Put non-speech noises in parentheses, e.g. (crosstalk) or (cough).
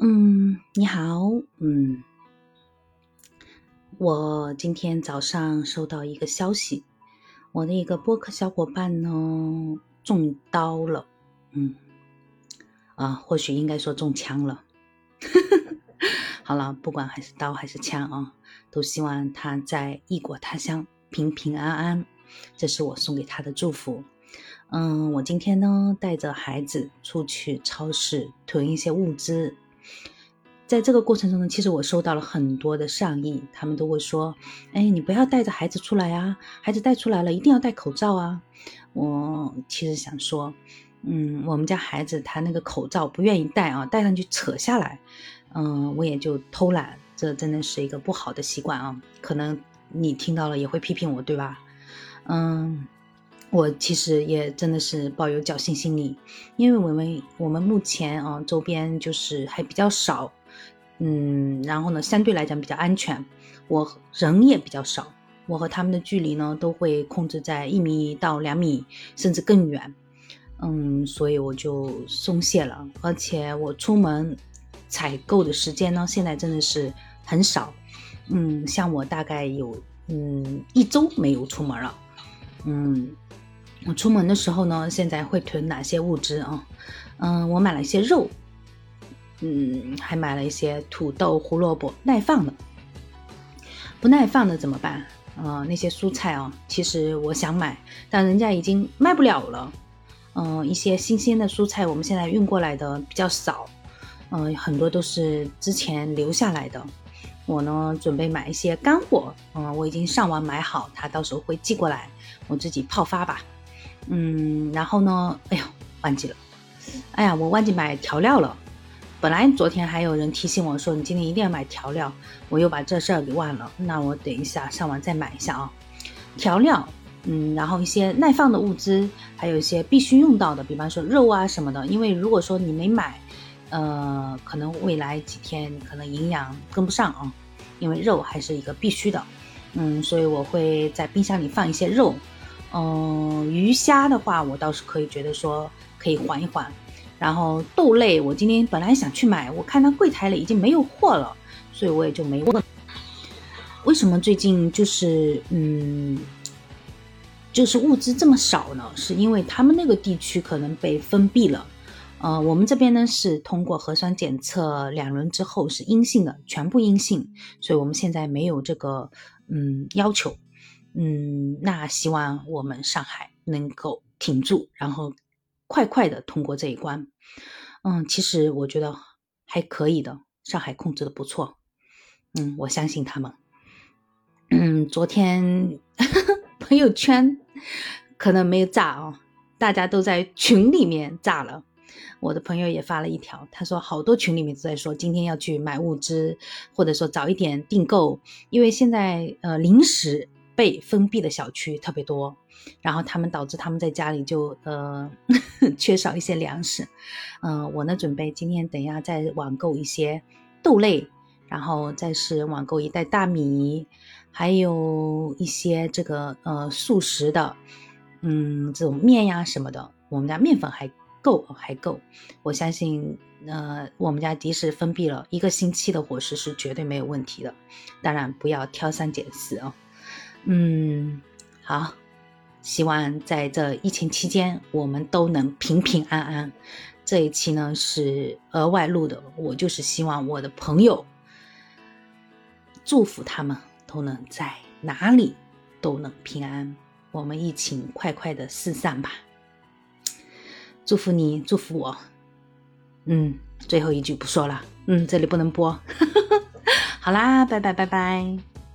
嗯，你好，嗯，我今天早上收到一个消息，我的一个播客小伙伴呢中刀了，嗯，啊，或许应该说中枪了。(laughs) 好了，不管还是刀还是枪啊，都希望他在异国他乡平平安安，这是我送给他的祝福。嗯，我今天呢带着孩子出去超市囤一些物资。在这个过程中呢，其实我收到了很多的善意，他们都会说：“哎，你不要带着孩子出来啊，孩子带出来了一定要戴口罩啊。”我其实想说，嗯，我们家孩子他那个口罩不愿意戴啊，戴上去扯下来，嗯，我也就偷懒，这真的是一个不好的习惯啊。可能你听到了也会批评我，对吧？嗯。我其实也真的是抱有侥幸心理，因为我们我们目前啊周边就是还比较少，嗯，然后呢相对来讲比较安全，我人也比较少，我和他们的距离呢都会控制在一米到两米，甚至更远，嗯，所以我就松懈了，而且我出门采购的时间呢现在真的是很少，嗯，像我大概有嗯一周没有出门了，嗯。我出门的时候呢，现在会囤哪些物资啊？嗯，我买了一些肉，嗯，还买了一些土豆、胡萝卜，耐放的。不耐放的怎么办？呃，那些蔬菜啊，其实我想买，但人家已经卖不了了。嗯，一些新鲜的蔬菜，我们现在运过来的比较少，嗯，很多都是之前留下来的。我呢，准备买一些干货，嗯，我已经上网买好，他到时候会寄过来，我自己泡发吧。嗯，然后呢？哎呦，忘记了。哎呀，我忘记买调料了。本来昨天还有人提醒我说，你今天一定要买调料，我又把这事儿给忘了。那我等一下上网再买一下啊。调料，嗯，然后一些耐放的物资，还有一些必须用到的，比方说肉啊什么的。因为如果说你没买，呃，可能未来几天可能营养跟不上啊。因为肉还是一个必须的，嗯，所以我会在冰箱里放一些肉。嗯，鱼虾的话，我倒是可以觉得说可以缓一缓。然后豆类，我今天本来想去买，我看到柜台里已经没有货了，所以我也就没问。为什么最近就是嗯，就是物资这么少呢？是因为他们那个地区可能被封闭了。呃，我们这边呢是通过核酸检测两轮之后是阴性的，全部阴性，所以我们现在没有这个嗯要求。嗯，那希望我们上海能够挺住，然后快快的通过这一关。嗯，其实我觉得还可以的，上海控制的不错。嗯，我相信他们。嗯，昨天 (laughs) 朋友圈可能没有炸哦，大家都在群里面炸了。我的朋友也发了一条，他说好多群里面都在说今天要去买物资，或者说早一点订购，因为现在呃零食。被封闭的小区特别多，然后他们导致他们在家里就呃 (laughs) 缺少一些粮食。嗯，我呢准备今天等一下再网购一些豆类，然后再是网购一袋大米，还有一些这个呃速食的，嗯，这种面呀什么的。我们家面粉还够还够，我相信呃我们家即使封闭了一个星期的伙食是绝对没有问题的。当然不要挑三拣四哦。嗯，好，希望在这疫情期间，我们都能平平安安。这一期呢是额外录的，我就是希望我的朋友，祝福他们都能在哪里都能平安，我们疫情快快的四散吧。祝福你，祝福我。嗯，最后一句不说了，嗯，这里不能播。(laughs) 好啦，拜拜拜拜。